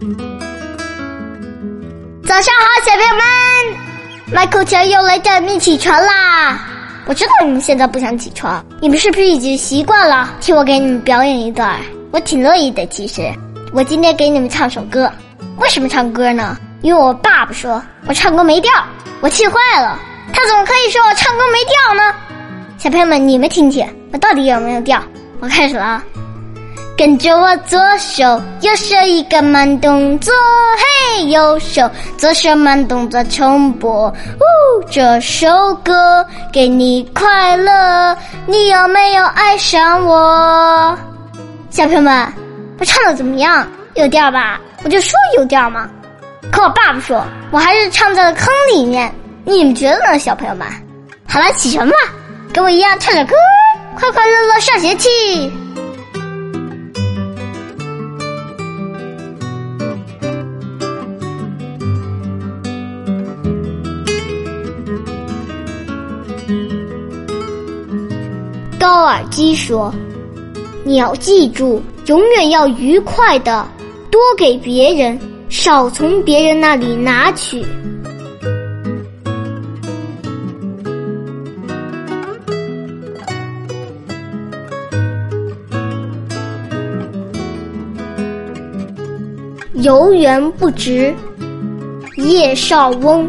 早上好，小朋友们，迈克乔又来叫你们起床啦！我知道你们现在不想起床，你们是不是已经习惯了听我给你们表演一段？我挺乐意的，其实。我今天给你们唱首歌，为什么唱歌呢？因为我爸爸说我唱歌没调，我气坏了。他怎么可以说我唱歌没调呢？小朋友们，你们听听，我到底有没有调？我开始了啊！跟着我左手右手一个慢动作，嘿，右手左手慢动作重播。呜，这首歌给你快乐，你有没有爱上我？小朋友们，我唱的怎么样？有调吧？我就说有调嘛。可我爸爸说我还是唱在了坑里面。你们觉得呢，小朋友们？好了，起床吧，跟我一样唱着歌，快快乐乐上学去。高尔基说：“你要记住，永远要愉快的，多给别人，少从别人那里拿取。”游园不值，叶绍翁。